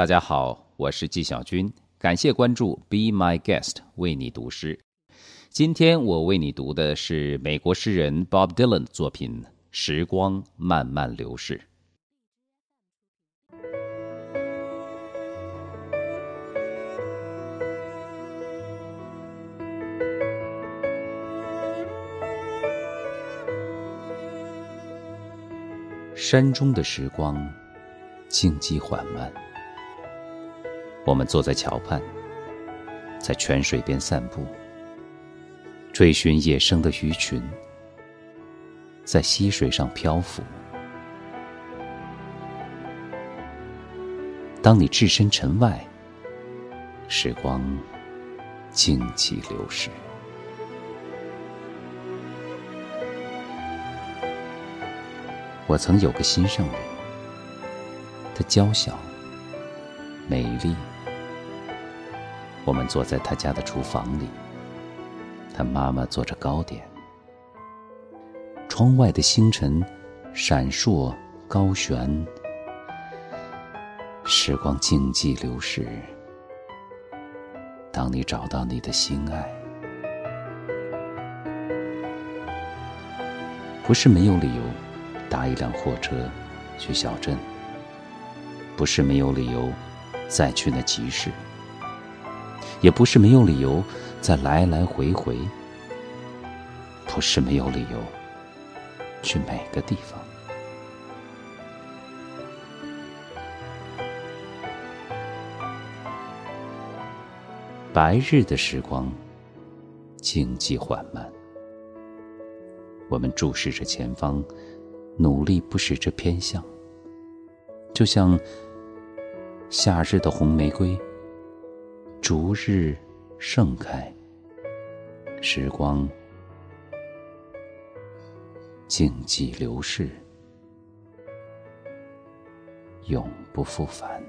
大家好，我是纪晓君，感谢关注《Be My Guest》，为你读诗。今天我为你读的是美国诗人 Bob Dylan 的作品《时光慢慢流逝》。山中的时光，静寂缓慢。我们坐在桥畔，在泉水边散步，追寻野生的鱼群，在溪水上漂浮。当你置身尘外，时光静寂流逝。我曾有个心上人，她娇小、美丽。我们坐在他家的厨房里，他妈妈做着糕点。窗外的星辰闪烁高悬，时光静寂流逝。当你找到你的心爱，不是没有理由搭一辆货车去小镇，不是没有理由再去那集市。也不是没有理由再来来回回，不是没有理由去每个地方。白日的时光静寂缓慢，我们注视着前方，努力不使这偏向，就像夏日的红玫瑰。逐日盛开，时光静寂流逝，永不复返。